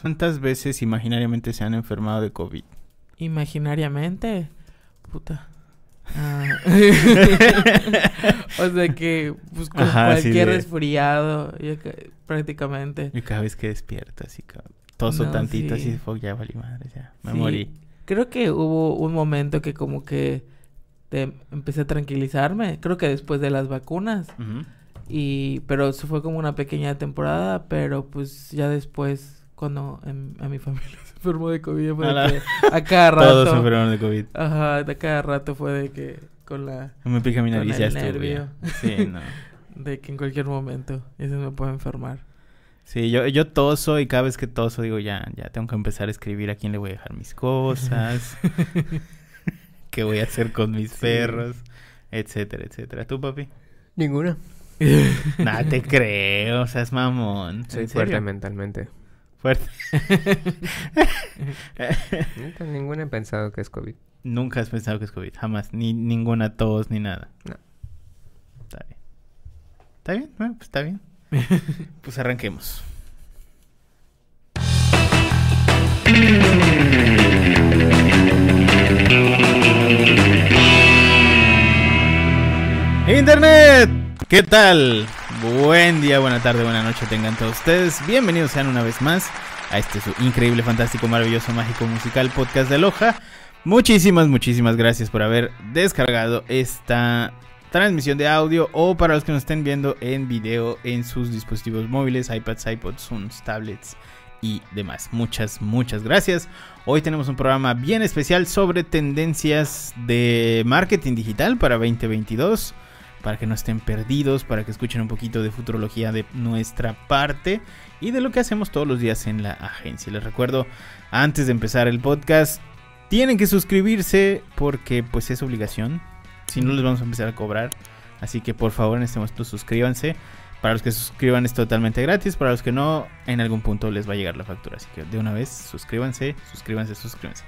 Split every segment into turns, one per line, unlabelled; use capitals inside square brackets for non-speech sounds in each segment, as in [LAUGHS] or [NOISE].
¿Cuántas veces imaginariamente se han enfermado de COVID?
Imaginariamente. Puta. [LAUGHS] Ah. [LAUGHS] o sea que pues, con
Ajá, sí,
cualquier
de-
resfriado, prácticamente.
Y cada vez que despierto, así toso
No,
tantito,
sí.
así, fuck, ya valí madre, ya, me
Sí.
morí.
Creo que hubo un momento que como que te- empecé a tranquilizarme. Creo que después de las vacunas. Y, pero eso fue como una pequeña temporada, pero pues ya después, cuando en- a mi familia [LAUGHS] se enfermó de COVID, fue
A
de
la-
que [LAUGHS] a cada rato.
Todos se enfermaron de COVID.
Ajá, de cada rato fue de que con la...
Me pica mi
Con
nariz,
el
ya
nervio.
Sí, no. [LAUGHS]
De que en cualquier momento eso me puede enfermar.
Sí, yo, yo toso y cada vez que toso digo, ya, ya tengo que empezar a escribir a quién le voy a dejar mis cosas, qué voy a hacer con mis
Sí.
perros, etcétera, etcétera. ¿Tú, papi?
Ninguna.
Nada, te creo, o sea, es mamón.
Soy
¿En
fuerte mentalmente.
Fuerte. [LAUGHS]
Nunca, ninguna he pensado que es COVID.
Nunca has pensado que es COVID, jamás, ni ninguna tos, ni nada.
No.
Está bien. ¿Está bien? Bueno, pues está bien. [LAUGHS] pues arranquemos. Internet, ¿qué tal? Buen día, buena tarde, buena noche tengan todos ustedes. Bienvenidos sean una vez más a este su increíble, fantástico, maravilloso, mágico, musical podcast de Loja. Muchísimas, muchísimas gracias por haber descargado esta transmisión de audio o para los que nos estén viendo en video en sus dispositivos móviles, iPads, iPods, Zooms, tablets y demás. Muchas, muchas gracias. Hoy tenemos un programa bien especial sobre tendencias de marketing digital para 2022. Para que no estén perdidos, para que escuchen un poquito de futurología de nuestra parte y de lo que hacemos todos los días en la agencia. Les recuerdo, antes de empezar el podcast, tienen que suscribirse porque pues es obligación. Si no les vamos a empezar a cobrar. Así que por favor en este momento suscríbanse. Para los que suscriban es totalmente gratis. Para los que no, en algún punto les va a llegar la factura. Así que de una vez suscríbanse, suscríbanse, suscríbanse.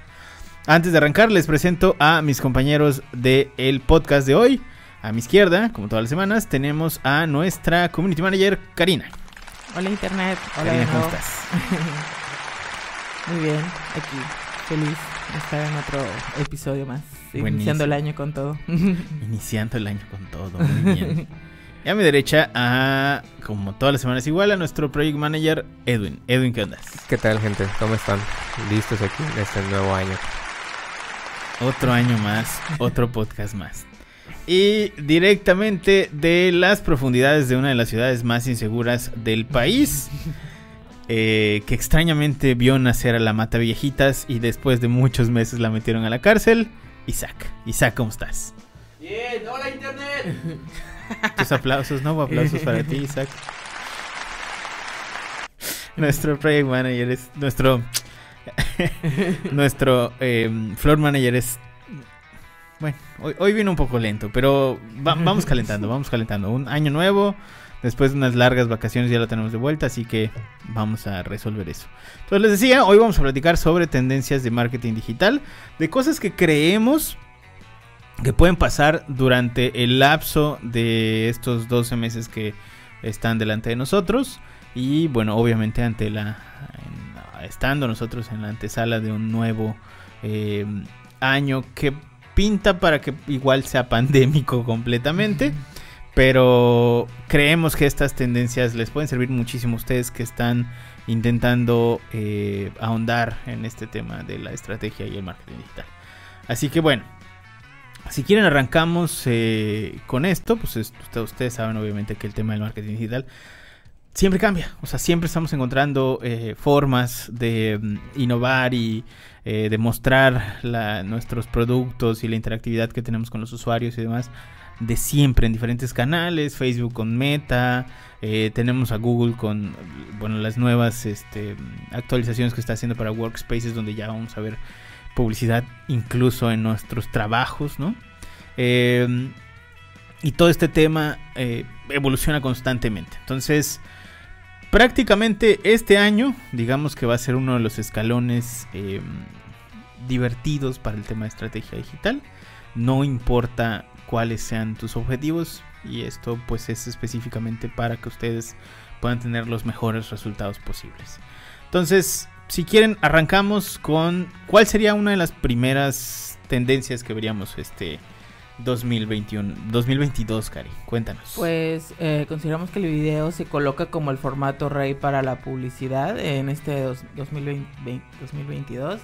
Antes de arrancar les presento a mis compañeros del podcast de hoy. A mi izquierda, como todas las semanas, tenemos a nuestra community manager Karina.
Hola Internet. Hola
Karina, ¿cómo estás? [LAUGHS]
Muy bien, aquí. Feliz de estar en otro episodio más.
Buenísimo.
Iniciando el año con todo. [LAUGHS] [LAUGHS]
Iniciando el año con todo, muy bien. Y a mi derecha, a, como todas las semanas igual, a nuestro project manager Edwin. Edwin, ¿qué onda?
¿Qué tal, gente? ¿Cómo están? ¿Listos aquí en este nuevo año?
Otro año más, otro podcast más. Y directamente de las profundidades de una de las ciudades más inseguras del país, [LAUGHS] eh, que extrañamente vio nacer a la Mata Viejitas y después de muchos meses la metieron a la cárcel, Isaac. Isaac, ¿cómo estás?
Bien, hola Internet. [LAUGHS]
Tus aplausos, ¿no? Aplausos para ti, Isaac. [LAUGHS] Nuestro project manager es. Nuestro. nuestro eh, floor manager es. Bueno, hoy, hoy vino un poco lento, pero va- vamos [LAUGHS] calentando, vamos calentando. Un año nuevo, después de unas largas vacaciones ya lo tenemos de vuelta, así que vamos a resolver eso. Entonces les decía, hoy vamos a platicar sobre tendencias de marketing digital, de cosas que creemos que pueden pasar durante el lapso de estos 12 meses que están delante de nosotros y bueno obviamente ante la estando nosotros en la antesala de un nuevo eh, año que pinta para que igual sea pandémico completamente pero creemos que estas tendencias les pueden servir muchísimo a ustedes que están intentando eh, ahondar en este tema de la estrategia y el marketing digital. Así que bueno si quieren arrancamos eh, con esto, pues es- usted- ustedes saben obviamente que el tema del marketing digital siempre cambia, o sea, siempre estamos encontrando eh, formas de mm, innovar y eh, de mostrar nuestros productos y la interactividad que tenemos con los usuarios y demás de siempre en diferentes canales, Facebook con Meta, eh, tenemos a Google con bueno las nuevas este, actualizaciones que está haciendo para Workspaces donde ya vamos a ver publicidad incluso en nuestros trabajos, ¿no? Eh, y todo este tema eh, evoluciona constantemente. Entonces, prácticamente este año, digamos que va a ser uno de los escalones eh, divertidos para el tema de estrategia digital. No importa cuáles sean tus objetivos y esto pues es específicamente para que ustedes puedan tener los mejores resultados posibles. Entonces, si quieren, arrancamos con cuál sería una de las primeras tendencias que veríamos este 2021, 2022, Cari. Cuéntanos.
Pues eh, consideramos que el video se coloca como el formato rey para la publicidad en este dos, 2020, 2022.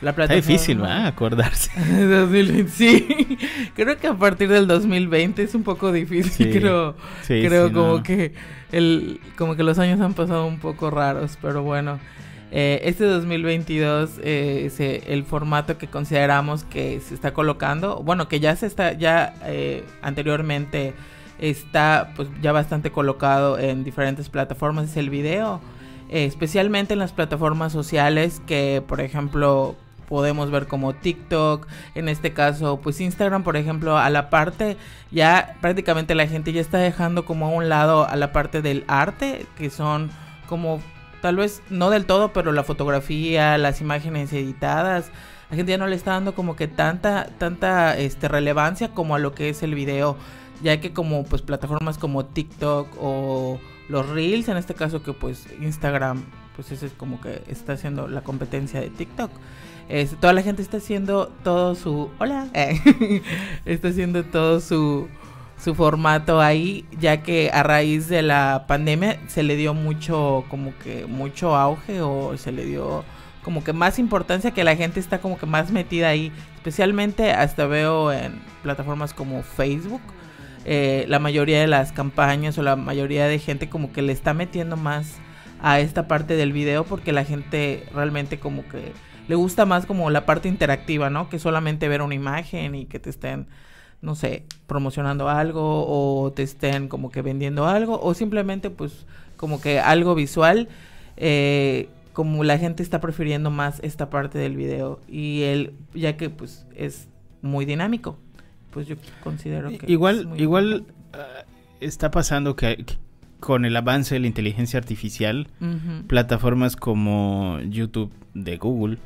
La plataforma... Está difícil, ¿verdad? Acordarse. [LAUGHS]
2020, sí. creo que a partir del 2020 es un poco difícil. creo creo como que el como que los años han pasado un poco raros, pero bueno. Eh, este 2022 eh, el formato que consideramos que se está colocando, bueno, que ya se está, ya eh, anteriormente está pues ya bastante colocado en diferentes plataformas es el video, especialmente en las plataformas sociales que por ejemplo podemos ver como TikTok, en este caso pues Instagram por ejemplo a la parte ya prácticamente la gente ya está dejando como a un lado a la parte del arte que son como tal vez no del todo pero la fotografía, las imágenes editadas la gente ya no le está dando como que tanta tanta este relevancia como a lo que es el video ya que como pues plataformas como TikTok o los reels en este caso que pues Instagram pues ese es como que está haciendo la competencia de TikTok toda la gente está haciendo todo su... Hola. [LAUGHS] está haciendo todo su, su formato ahí, ya que a raíz de la pandemia se le dio mucho, como que mucho auge o se le dio como que más importancia que la gente está como que más metida ahí, especialmente hasta veo en plataformas como Facebook. Eh, la mayoría de las campañas o la mayoría de gente como que le está metiendo más a esta parte del video porque la gente realmente como que le gusta más como la parte interactiva, ¿no? Que solamente ver una imagen y que te estén, no sé, promocionando algo o te estén como que vendiendo algo o simplemente pues como que algo visual. Eh, como la gente está prefiriendo más esta parte del video y él ya que pues es muy dinámico pues yo considero que
igual igual ah, está pasando que, con el avance de la inteligencia artificial plataformas como YouTube de Google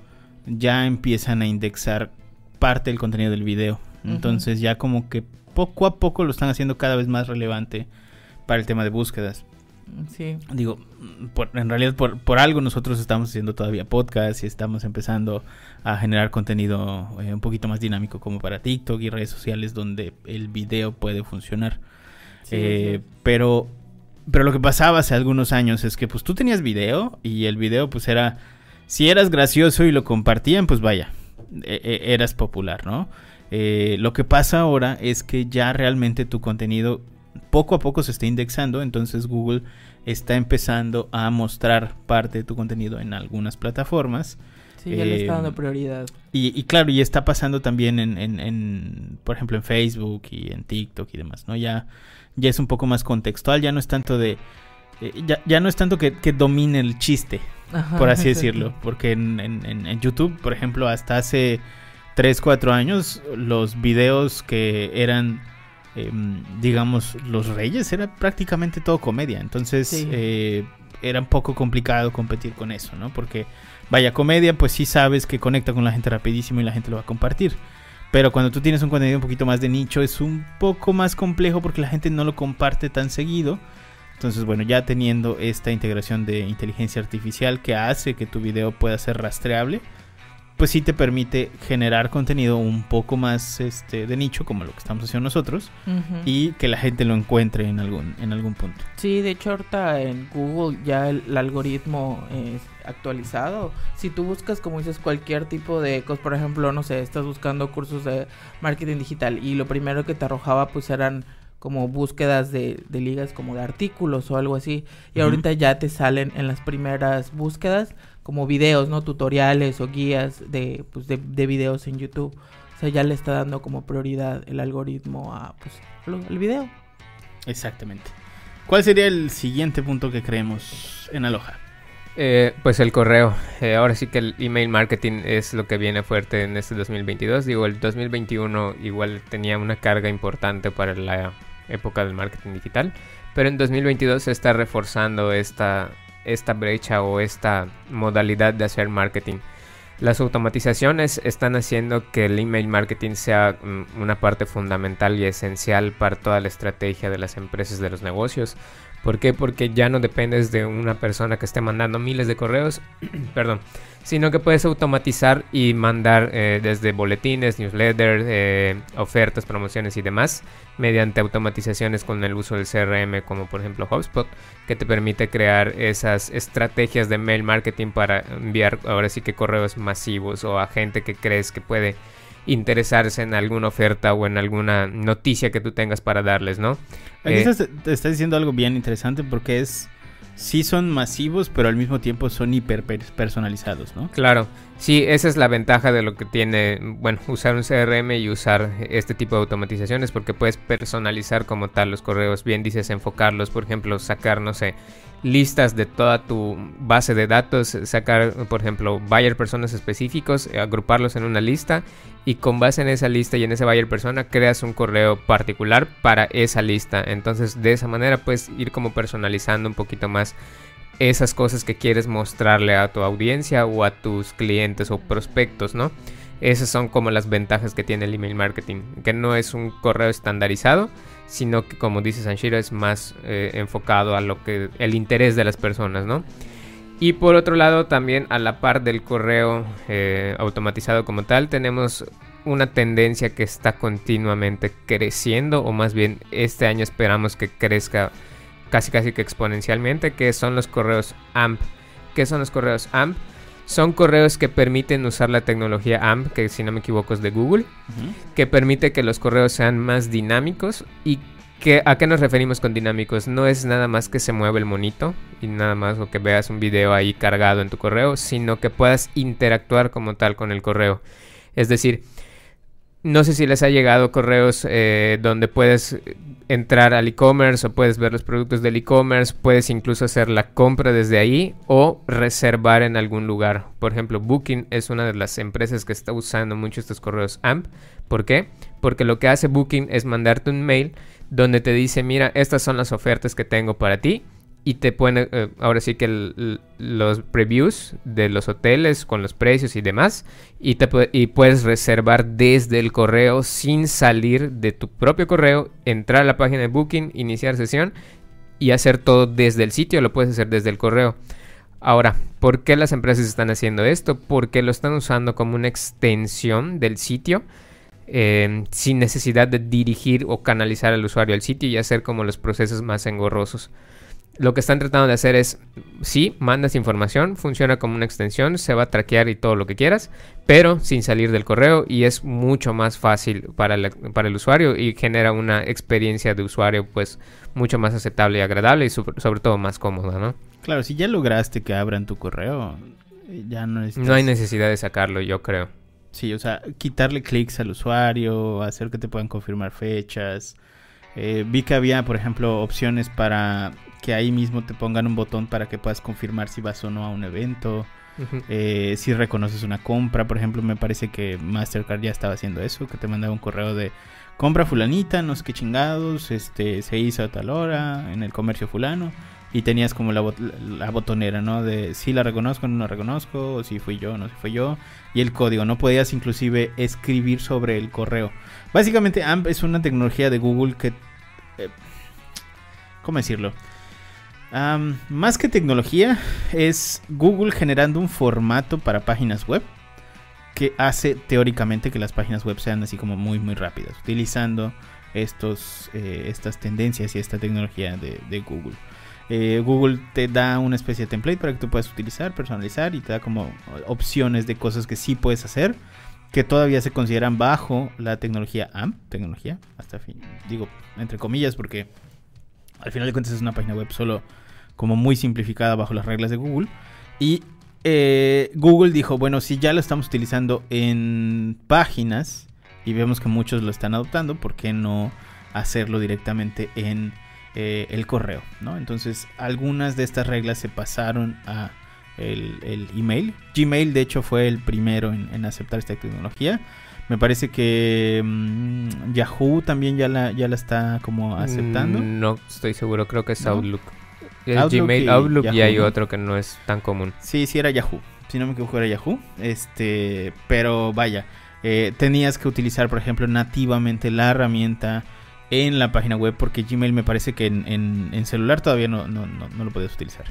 ya empiezan a indexar parte del contenido del video. Entonces ya como que poco a poco lo están haciendo cada vez más relevante para el tema de búsquedas.
Sí.
Digo, en realidad por, algo nosotros estamos haciendo todavía podcast y estamos empezando a generar contenido eh, un poquito más dinámico como para TikTok y redes sociales donde el video puede funcionar. Eh, pero, pero lo que pasaba hace algunos años es que pues tú tenías video y el video pues era si eras gracioso y lo compartían, pues vaya, e, e, eras popular, ¿no? Eh, lo que pasa ahora es que ya realmente tu contenido poco a poco se está indexando, entonces Google está empezando a mostrar parte de tu contenido en algunas plataformas.
Sí, ya le está dando eh, prioridad.
Y, claro, y está pasando también en, por ejemplo, en Facebook y en TikTok y demás, ¿no? Ya, ya es un poco más contextual, ya no es tanto de... Eh, ya, ya, no es tanto que, que domine el chiste, por así [LAUGHS] decirlo. Porque en, YouTube, por ejemplo, hasta hace 3, 4 años, los videos que eran, em, digamos, los reyes, era prácticamente todo comedia. Entonces, eh, era un poco complicado competir con eso, ¿no? Porque, vaya, comedia, pues sí sabes que conecta con la gente rapidísimo y la gente lo va a compartir. Pero cuando tú tienes un contenido un poquito más de nicho, es un poco más complejo porque la gente no lo comparte tan seguido. Entonces, bueno, ya teniendo esta integración de inteligencia artificial que hace que tu video pueda ser rastreable, pues sí te permite generar contenido un poco más este, de nicho, como lo que estamos haciendo nosotros, y que la gente lo encuentre en algún, en algún punto.
Sí, de hecho ahorita en Google ya el, algoritmo es actualizado. Si tú buscas, como dices, cualquier tipo de cosas, por ejemplo, no sé, estás buscando cursos de marketing digital y lo primero que te arrojaba pues eran como búsquedas de, de, ligas como de artículos o algo así. Y ahorita ya te salen en las primeras búsquedas como videos, ¿no? Tutoriales o guías de, pues, de, videos en YouTube. O sea, ya le está dando como prioridad el algoritmo a pues, el video.
Exactamente. ¿Cuál sería el siguiente punto que creemos en Aloha?
Eh, pues el correo. Eh, ahora sí que el email marketing es lo que viene fuerte en este 2022. Digo, el 2021 igual tenía una carga importante para la época del marketing digital, pero en 2022 se está reforzando esta, esta brecha o esta modalidad de hacer marketing. Las automatizaciones están haciendo que el email marketing sea mm, una parte fundamental y esencial para toda la estrategia de las empresas de los negocios, ¿Por qué? Porque ya no dependes de una persona que esté mandando miles de correos, [CLEARS THROAT] perdón, sino que puedes automatizar y mandar eh, desde boletines, newsletters, eh, ofertas, promociones y demás mediante automatizaciones con el uso del CRM como por ejemplo HubSpot que te permite crear esas estrategias de mail marketing para enviar ahora sí que correos masivos o a gente que crees que puede interesarse en alguna oferta o en alguna noticia que tú tengas para darles, ¿no?
Aquí eh, te estás diciendo algo bien interesante porque es sí son masivos, pero al mismo tiempo son hiper personalizados, ¿no?
Claro, sí, esa es la ventaja de lo que tiene, bueno, usar un CRM y usar este tipo de automatizaciones, porque puedes personalizar como tal los correos, bien dices, enfocarlos, por ejemplo, sacar, no sé, listas de toda tu base de datos, sacar, por ejemplo, buyer personas específicos, agruparlos en una lista y con base en esa lista y en ese buyer persona creas un correo particular para esa lista. Entonces, de esa manera puedes ir como personalizando un poquito más esas cosas que quieres mostrarle a tu audiencia o a tus clientes o prospectos, ¿no? Esas son como las ventajas que tiene el email marketing, que no es un correo estandarizado, sino que como dice Sanshiro es más eh, enfocado a lo que el interés de las personas, ¿no? Y por otro lado también a la par del correo eh, automatizado como tal tenemos una tendencia que está continuamente creciendo o más bien este año esperamos que crezca casi casi que exponencialmente que son los correos AMP. ¿Qué son los correos AMP? Son correos que permiten usar la tecnología AMP, que si no me equivoco es de Google, que permite que los correos sean más dinámicos y que, ¿A qué nos referimos con dinámicos? No es nada más que se mueve el monito y nada más o que veas un video ahí cargado en tu correo, sino que puedas interactuar como tal con el correo. Es decir, no sé si les ha llegado correos eh, donde puedes entrar al e-commerce o puedes ver los productos del e-commerce, puedes incluso hacer la compra desde ahí o reservar en algún lugar. Por ejemplo, Booking es una de las empresas que está usando mucho estos correos AMP. ¿Por qué? Porque lo que hace Booking es mandarte un mail donde te dice, mira, estas son las ofertas que tengo para ti y te pone eh, ahora sí que los previews de los hoteles con los precios y demás y, te, y puedes reservar desde el correo sin salir de tu propio correo, entrar a la página de Booking, iniciar sesión y hacer todo desde el sitio, lo puedes hacer desde el correo. Ahora, ¿por qué las empresas están haciendo esto? Porque lo están usando como una extensión del sitio. Eh, sin necesidad de dirigir o canalizar al usuario al sitio y hacer como los procesos más engorrosos lo que están tratando de hacer es, sí, mandas información, funciona como una extensión, se va a traquear y todo lo que quieras, pero sin salir del correo y es mucho más fácil para, para el usuario y genera una experiencia de usuario pues mucho más aceptable y agradable y sobre, todo más cómoda, ¿no?
Claro, si ya lograste que abran tu correo, ya no
es... No hay necesidad de sacarlo, yo creo.
Sí, o sea, quitarle clics al usuario, hacer que te puedan confirmar fechas. Eh, vi que había, por ejemplo, opciones para que ahí mismo te pongan un botón para que puedas confirmar si vas o no a un evento. Eh, si reconoces una compra, por ejemplo, me parece que Mastercard ya estaba haciendo eso, que te mandaba un correo de compra fulanita, no sé qué chingados, este, se hizo a tal hora en el comercio fulano y tenías como la, la, botonera, ¿no? De si la reconozco, no la reconozco, o si fui yo, no si fui yo, y el código, no podías inclusive escribir sobre el correo. Básicamente AMP es una tecnología de Google que... Eh, ¿Cómo decirlo? Más que tecnología, es Google generando un formato para páginas web que hace teóricamente que las páginas web sean así como muy muy rápidas, utilizando estos, eh, estas tendencias y esta tecnología de, Google. Eh, Google te da una especie de template para que tú puedas utilizar, personalizar y te da como opciones de cosas que sí puedes hacer que todavía se consideran bajo la tecnología AMP, tecnología, hasta fin, digo entre comillas porque al final de cuentas es una página web solo como muy simplificada bajo las reglas de Google. Y eh, Google dijo, bueno, si ya lo estamos utilizando en páginas y vemos que muchos lo están adoptando, ¿por qué no hacerlo directamente en eh, el correo? ¿no? Entonces algunas de estas reglas se pasaron a el, email. Gmail de hecho fue el primero en, aceptar esta tecnología. Me parece que mm, Yahoo también ya la, ya la está como aceptando.
Mm, no estoy seguro, creo que es Outlook. Gmail, Outlook y, hay otro que no es tan común.
Sí, sí era Yahoo. Si no me equivoco era Yahoo. Este, pero vaya, eh, tenías que utilizar, por ejemplo, nativamente la herramienta en la página web porque Gmail me parece que en, celular todavía no, no, no, lo puedes utilizar.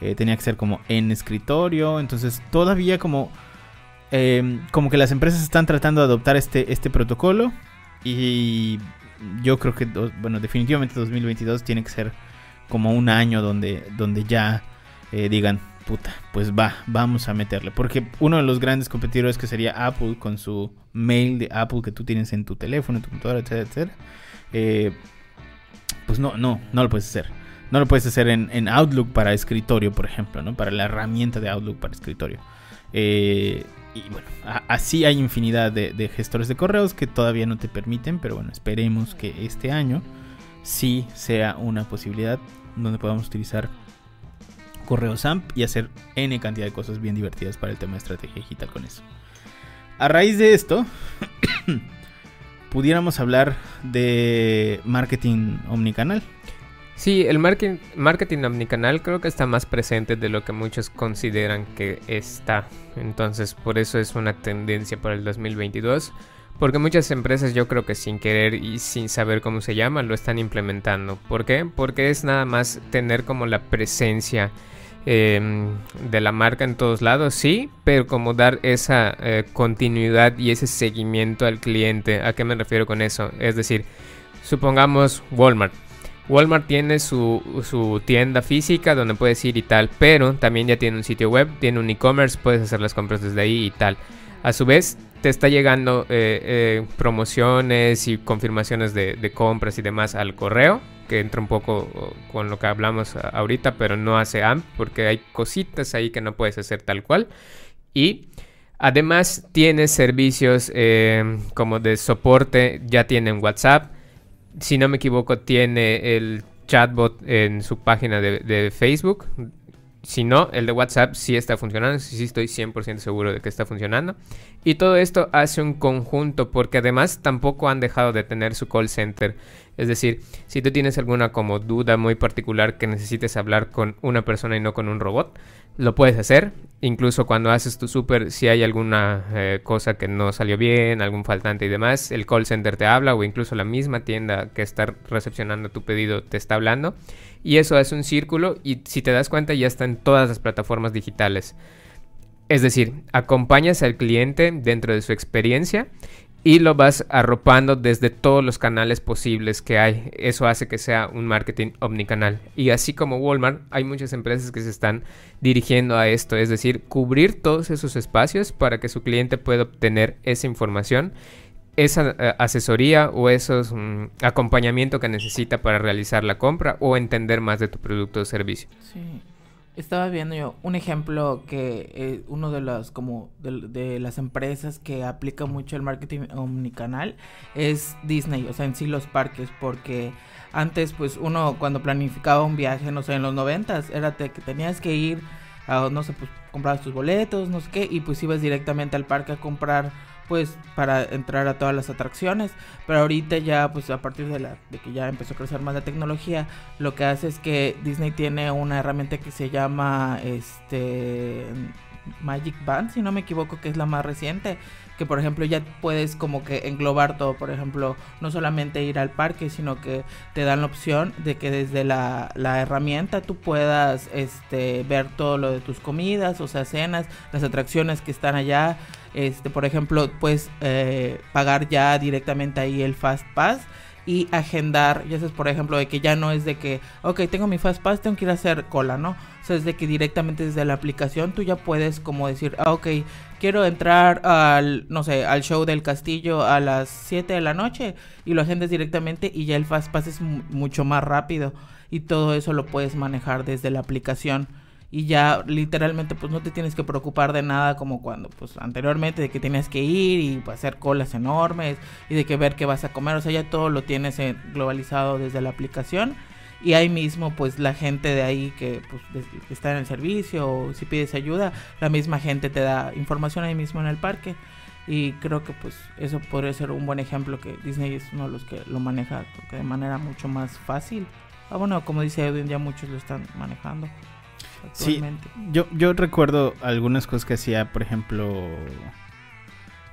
Eh, tenía que ser como en escritorio, entonces todavía como, em, como que las empresas están tratando de adoptar este, este protocolo y yo creo que, bueno, definitivamente 2022 tiene que ser como un año donde, donde ya eh, digan, puta, pues va, vamos a meterle. Porque uno de los grandes competidores que sería Apple con su mail de Apple que tú tienes en tu teléfono, en tu computadora, etcétera. Eh, pues no, no, no lo puedes hacer. No lo puedes hacer en, Outlook para escritorio, por ejemplo, ¿no? Para la herramienta de Outlook para escritorio. Eh, y bueno, así hay infinidad de, gestores de correos que todavía no te permiten, pero bueno, esperemos que este año sí sea una posibilidad donde podamos utilizar correos AMP y hacer N cantidad de cosas bien divertidas para el tema de estrategia digital con eso. A raíz de esto, [COUGHS] pudiéramos hablar de marketing omnicanal.
Sí, el marketing, omnicanal creo que está más presente de lo que muchos consideran que está. Entonces, por eso es una tendencia para el 2022. Porque muchas empresas yo creo que sin querer y sin saber cómo se llama lo están implementando. ¿Por qué? Porque es nada más tener como la presencia em, de la marca en todos lados, sí, pero como dar esa eh, continuidad y ese seguimiento al cliente. ¿A qué me refiero con eso? Es decir, supongamos Walmart. Walmart tiene su, tienda física donde puedes ir y tal, pero también ya tiene un sitio web, tiene un e-commerce, puedes hacer las compras desde ahí y tal. A su vez, te está llegando eh, eh, promociones y confirmaciones de, compras y demás al correo, que entra un poco con lo que hablamos ahorita, pero no hace AMP, porque hay cositas ahí que no puedes hacer tal cual. Y además tiene servicios eh, como de soporte, ya tienen WhatsApp si no me equivoco, tiene el chatbot en su página de, Facebook. Si no, el de WhatsApp sí está funcionando, sí, estoy 100% seguro de que está funcionando. Y todo esto hace un conjunto porque además tampoco han dejado de tener su call center. Es decir, si tú tienes alguna como duda muy particular que necesites hablar con una persona y no con un robot, lo puedes hacer. Incluso cuando haces tu súper, si hay alguna eh, cosa que no salió bien, algún faltante y demás, el call center te habla o incluso la misma tienda que está recepcionando tu pedido te está hablando. Y eso es un círculo y si te das cuenta ya está en todas las plataformas digitales. Es decir, acompañas al cliente dentro de su experiencia y lo vas arropando desde todos los canales posibles que hay. Eso hace que sea un marketing omnicanal. Y así como Walmart, hay muchas empresas que se están dirigiendo a esto, es decir, cubrir todos esos espacios para que su cliente pueda obtener esa información, esa eh, asesoría o esos mm, acompañamiento que necesita para realizar la compra o entender más de tu producto o servicio.
Sí. Estaba viendo yo un ejemplo que eh, uno de las como de, las empresas que aplica mucho el marketing omnicanal es Disney, o sea, en sí los parques, porque antes pues uno cuando planificaba un viaje, no sé, en los noventas, era que tenías que ir a, no sé, pues comprabas tus boletos, no sé qué, y pues ibas directamente al parque a comprar pues para entrar a todas las atracciones. Pero ahorita ya pues a partir de la que ya empezó a crecer más la tecnología lo que hace es que Disney tiene una herramienta que se llama este Magic Band si no me equivoco que es la más reciente. Que por ejemplo ya puedes como que englobar todo, por ejemplo, no solamente ir al parque, sino que te dan la opción de que desde la, la herramienta tú puedas este, ver todo lo de tus comidas, o sea, cenas, las atracciones que están allá, este, por ejemplo, puedes eh, pagar ya directamente ahí el Fast Pass y agendar, ya sabes, por ejemplo, de que ya no es de que, ok, tengo mi Fast Pass, tengo que ir a hacer cola, ¿no? O sea, es de que directamente desde la aplicación tú ya puedes como decir, ah, ok, quiero entrar al, no sé, al show del castillo a las 7 de la noche y lo agendas directamente y ya el Fast Pass es mucho más rápido y todo eso lo puedes manejar desde la aplicación y ya literalmente pues no te tienes que preocupar de nada como cuando pues anteriormente de que tenías que ir y pues, hacer colas enormes y de que ver qué vas a comer, o sea, ya todo lo tienes eh, globalizado desde la aplicación y ahí mismo pues la gente de ahí que pues está en el servicio o si pides ayuda, la misma gente te da información ahí mismo en el parque y creo que pues eso podría ser un buen ejemplo que Disney es uno de los que lo maneja de manera mucho más fácil. Ah, bueno, como dice Edwin, ya muchos lo están manejando.
Sí, yo, yo recuerdo algunas cosas que hacía, por ejemplo,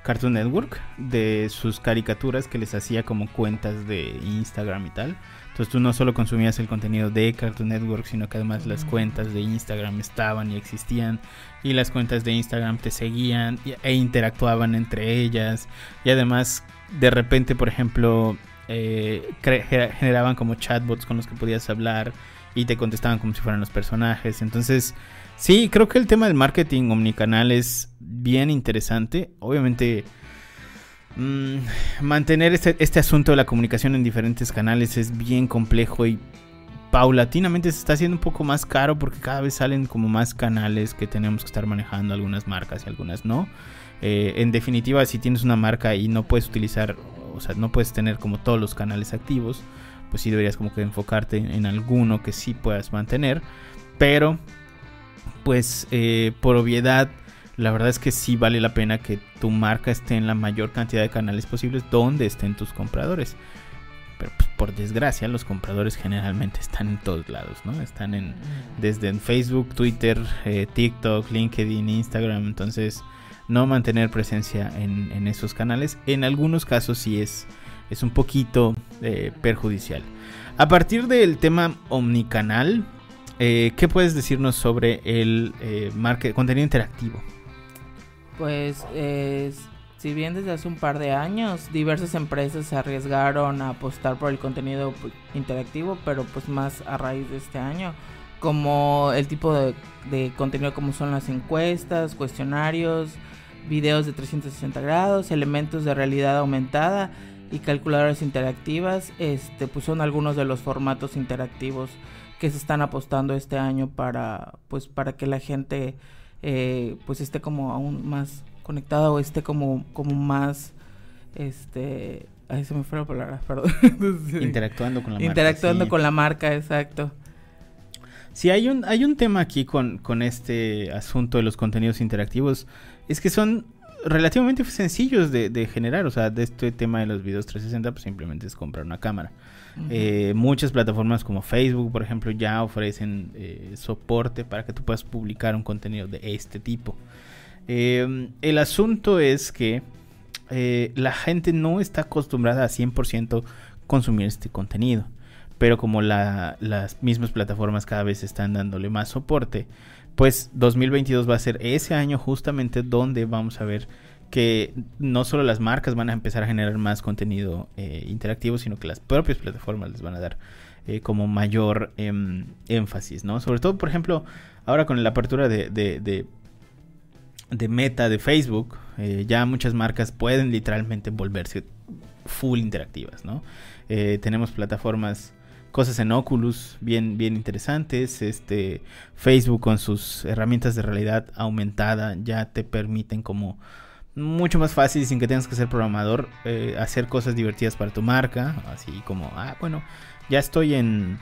Cartoon Network de sus caricaturas que les hacía como cuentas de Instagram y tal. Entonces tú no solo consumías el contenido de Cartoon Network, sino que además las cuentas de Instagram estaban y existían. Y las cuentas de Instagram te seguían e interactuaban entre ellas. Y además, de repente, por ejemplo, eh, generaban como chatbots con los que podías hablar y te contestaban como si fueran los personajes. Entonces, sí, creo que el tema del marketing omnicanal es bien interesante. Obviamente Mm, mantener este, este, asunto de la comunicación en diferentes canales es bien complejo y paulatinamente se está haciendo un poco más caro porque cada vez salen como más canales que tenemos que estar manejando, algunas marcas y algunas no. Eh, en definitiva, si tienes una marca y no puedes utilizar, o sea, no puedes tener como todos los canales activos, pues sí deberías como que enfocarte en, alguno que sí puedas mantener. Pero, pues, eh, por obviedad, la verdad es que sí vale la pena que tu marca esté en la mayor cantidad de canales posibles donde estén tus compradores. Pero pues, por desgracia los compradores generalmente están en todos lados, ¿no? Están en desde en Facebook, Twitter, eh, TikTok, LinkedIn, Instagram. Entonces no mantener presencia en, esos canales en algunos casos sí es, es un poquito eh, perjudicial. A partir del tema omnicanal, eh, ¿qué puedes decirnos sobre el contenido interactivo?
pues si bien desde hace un par de años diversas empresas se arriesgaron a apostar por el contenido pues, interactivo, pero pues más a raíz de este año, como el tipo de, contenido como son las encuestas, cuestionarios, videos de 360 grados, elementos de realidad aumentada y calculadoras interactivas, este pues son algunos de los formatos interactivos que se están apostando este año para pues para que la gente eh, pues esté como aún más conectada o esté como, como más, este, ay, se me fue la palabra, [LAUGHS] perdón.
Interactuando con la
marca. Interactuando con la marca, exacto.
Sí, hay un, hay un tema aquí con, con este asunto de los contenidos interactivos. Es que son relativamente sencillos de, de, generar. O sea, de este tema de los videos 360, pues simplemente es comprar una cámara. Eh, muchas plataformas como Facebook, por ejemplo, ya ofrecen eh, soporte para que tú puedas publicar un contenido de este tipo. Eh, el asunto es que la gente no está acostumbrada a 100% consumir este contenido. Pero como las mismas plataformas cada vez están dándole más soporte, pues 2022 va a ser ese año justamente donde vamos a ver que no solo las marcas van a empezar a generar más contenido eh, interactivo, sino que las propias plataformas les van a dar eh, como mayor em, énfasis, ¿no? Sobre todo, por ejemplo, ahora con la apertura de, de, meta de Facebook, eh, ya muchas marcas pueden literalmente volverse full interactivas, ¿no? tenemos plataformas cosas en Oculus bien, bien interesantes. Este Facebook con sus herramientas de realidad aumentada ya te permiten como mucho más fácil sin que tengas que ser programador, eh, hacer cosas divertidas para tu marca, así como, ah, bueno, ya estoy en,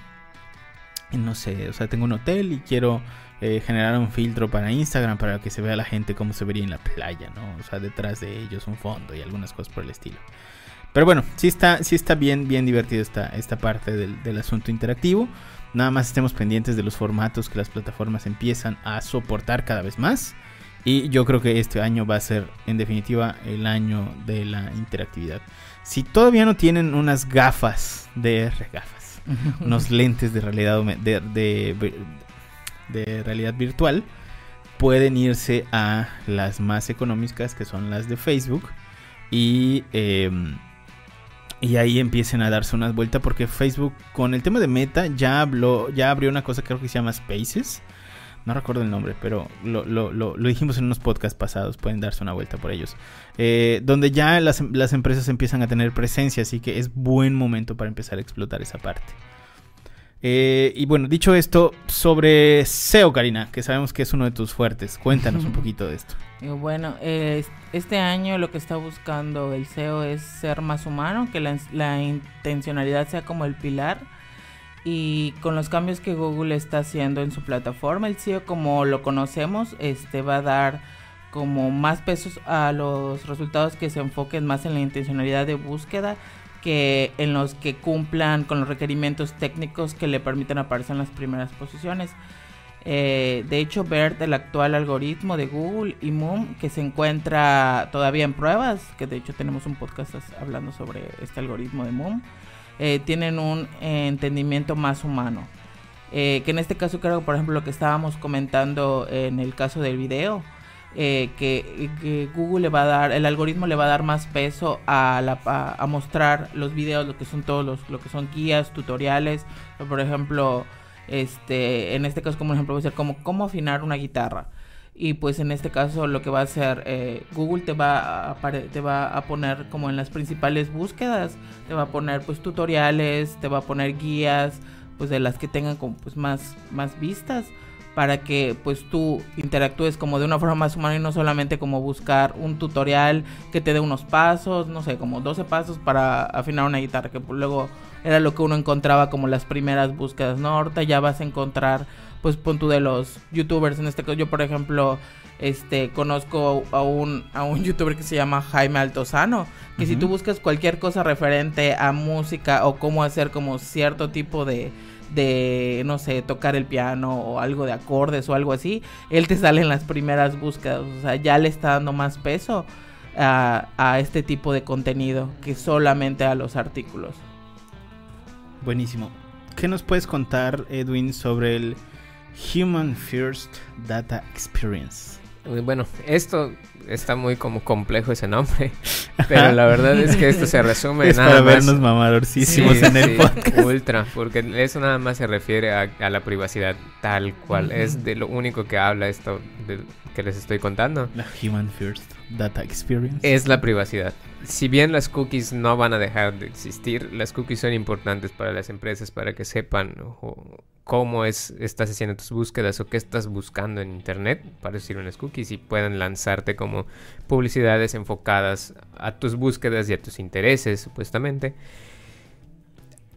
no sé, o sea, tengo un hotel y quiero eh, generar un filtro para Instagram para que se vea la gente como se vería en la playa, ¿no? O sea, detrás de ellos un fondo y algunas cosas por el estilo. Pero bueno, sí está, sí está bien, bien divertido esta, esta parte del, del asunto interactivo. Nada más estemos pendientes de los formatos que las plataformas empiezan a soportar cada vez más. Y yo creo que este año va a ser, en definitiva, el año de la interactividad. Si todavía no tienen unas gafas de gafas, [LAUGHS] unos lentes de realidad de, de, realidad virtual, pueden irse a las más económicas, que son las de Facebook, y em, y ahí empiecen a darse unas vueltas porque Facebook con el tema de Meta ya habló, ya abrió una cosa que creo que se llama Spaces no recuerdo el nombre, pero lo, lo, lo, dijimos en unos podcasts pasados, pueden darse una vuelta por ellos. Eh, donde ya las, las, empresas empiezan a tener presencia, así que es buen momento para empezar a explotar esa parte. Eh, y bueno, dicho esto, sobre SEO, Karina, que sabemos que es uno de tus fuertes, cuéntanos un [LAUGHS] poquito de esto.
Bueno, este año lo que está buscando el SEO es ser más humano, que la, la intencionalidad sea como el pilar y con los cambios que Google está haciendo en su plataforma, el SEO como lo conocemos, este va a dar como más pesos a los resultados que se enfoquen más en la intencionalidad de búsqueda que en los que cumplan con los requerimientos técnicos que le permitan aparecer en las primeras posiciones. Eh, de hecho, BERT, el actual algoritmo de Google y Moom, que se encuentra todavía en pruebas, que de hecho tenemos un podcast hablando sobre este algoritmo de Moom, eh, tienen un entendimiento más humano. Eh, que en este caso creo, por ejemplo, lo que estábamos comentando en el caso del video, que, Google le va a dar, el algoritmo le va a dar más peso a, mostrar los videos, lo que son todos los, lo que son guías, tutoriales, por ejemplo, este, en este caso, como ejemplo, va a ser cómo afinar una guitarra. Y pues en este caso lo que va a hacer eh, Google te va, a, te va a poner como en las principales búsquedas, te va a poner pues tutoriales, te va a poner guías, pues de las que tengan como pues más, más vistas para que pues tú interactúes como de una forma más humana y no solamente como buscar un tutorial que te dé unos pasos, no sé, como 12 pasos para afinar una guitarra, que luego era lo que uno encontraba como las primeras búsquedas, ¿no? Ahorita ya vas a encontrar, pues pon tú de los youtubers, en este caso yo por ejemplo, este, conozco a un, a un [LAUGHS] youtuber que se llama Jaime Altozano, que si tú buscas cualquier cosa referente a música o cómo hacer como cierto tipo de, de, no sé, tocar el piano o algo de acordes o algo así, él te sale en las primeras búsquedas, o sea, ya le está dando más peso a, a este tipo de contenido que solamente a los artículos.
Buenísimo. ¿Qué nos puedes contar, Edwin, sobre el Human First Data Experience?
Bueno, esto está muy como complejo ese nombre, [LAUGHS] pero la verdad es que esto se resume
es nada para vernos mamadorcísimos en el podcast.
Ultra, porque eso nada más se refiere a, la privacidad tal cual, es de lo único que habla esto que les estoy contando.
La Human First
Es la privacidad. Si bien las cookies no van a dejar de existir, las cookies son importantes para las empresas para que sepan cómo es, estás haciendo tus búsquedas o qué estás buscando en internet, para decir unas cookies, y puedan lanzarte como publicidades enfocadas a tus búsquedas y a tus intereses, supuestamente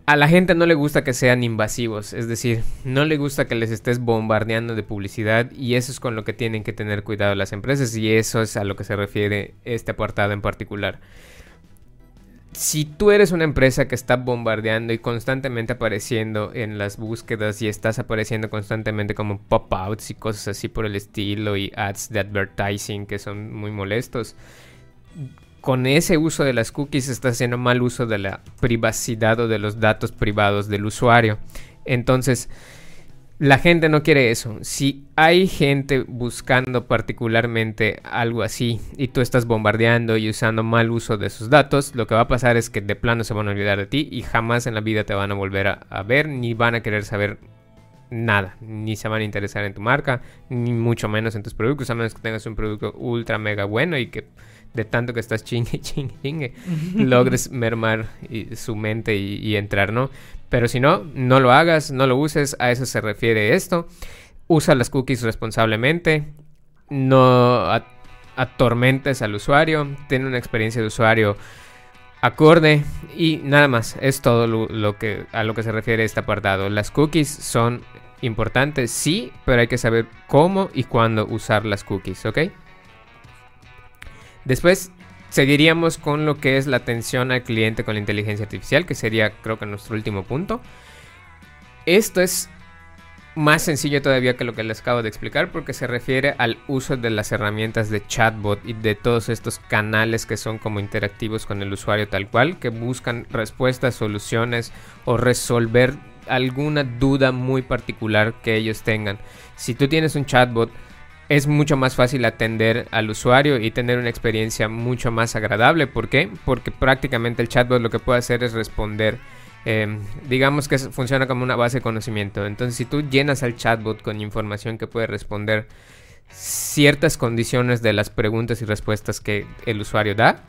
a la gente no le gusta que sean invasivos, es decir, no le gusta que les estés bombardeando de publicidad y eso es con lo que tienen que tener cuidado las empresas y eso es a lo que se refiere este apartado en particular. Si tú eres una empresa que está bombardeando y constantemente apareciendo en las búsquedas y estás apareciendo constantemente como pop-outs y cosas así por el estilo y ads de advertising que son muy molestos, con ese uso de las cookies está haciendo mal uso de la privacidad o de los datos privados del usuario. Entonces, la gente no quiere eso. Si hay gente buscando particularmente algo así y tú estás bombardeando y usando mal uso de sus datos, lo que va a pasar es que de plano se van a olvidar de ti y jamás en la vida te van a volver a, ver ni van a querer saber nada, ni se van a interesar en tu marca, ni mucho menos en tus productos, a menos que tengas un producto ultra mega bueno y que de tanto que estás chingue, [LAUGHS] chingue, chingue, logres mermar su mente y, entrar, ¿no? Pero si no, no lo hagas, no lo uses, a eso se refiere esto. Usa las cookies responsablemente, no atormentes al usuario, ten una experiencia de usuario acorde y nada más, es todo lo, que, a lo que se refiere este apartado. Las cookies son importantes, sí, pero hay que saber cómo y cuándo usar las cookies, ¿ok? Después seguiríamos con lo que es la atención al cliente con la inteligencia artificial, que sería creo que nuestro último punto. Esto es más sencillo todavía que lo que les acabo de explicar porque se refiere al uso de las herramientas de chatbot y de todos estos canales que son como interactivos con el usuario tal cual, que buscan respuestas, soluciones o resolver alguna duda muy particular que ellos tengan. Si tú tienes un chatbot, es mucho más fácil atender al usuario y tener una experiencia mucho más agradable. ¿Por qué? Porque prácticamente el chatbot lo que puede hacer es responder. Em, digamos que funciona como una base de conocimiento. Entonces, si tú llenas al chatbot con información que puede responder ciertas condiciones de las preguntas y respuestas que el usuario da,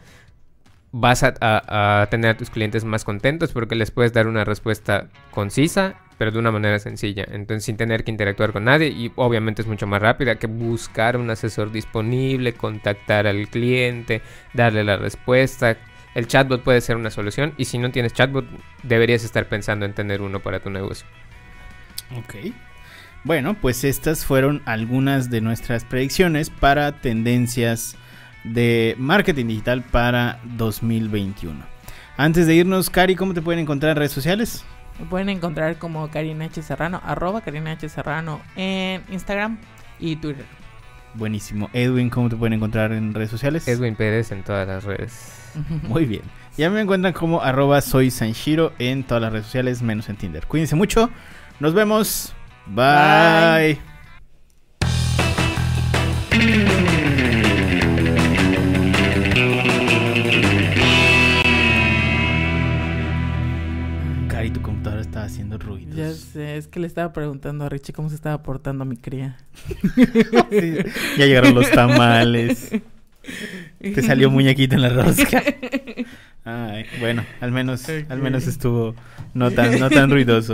vas a, tener a tus clientes más contentos porque les puedes dar una respuesta concisa pero de una manera sencilla. Entonces, sin tener que interactuar con nadie y obviamente es mucho más rápida que buscar un asesor disponible, contactar al cliente, darle la respuesta. El chatbot puede ser una solución y si no tienes chatbot, deberías estar pensando en tener uno para tu negocio.
Ok. Bueno, pues estas fueron algunas de nuestras predicciones para tendencias de marketing digital para 2021. Antes de irnos, Cari, ¿cómo te pueden encontrar en redes sociales?
Me pueden encontrar como Karina H. Serrano, arroba Karina H. Serrano en Instagram y Twitter.
Buenísimo. Edwin, ¿cómo te pueden encontrar en redes sociales?
Edwin Pérez en todas las redes.
Muy bien. Ya me encuentran como arroba soy Sanshiro en todas las redes sociales, menos en Tinder. Cuídense mucho. Nos vemos. Bye. Estaba haciendo ruidos.
Ya sé, es que le estaba preguntando a Richie cómo se estaba portando a mi cría.
ya llegaron los tamales. Te salió [LAUGHS] muñequito en la rosca. [LAUGHS] Ay, bueno, al menos, al menos estuvo no tan, no tan ruidoso.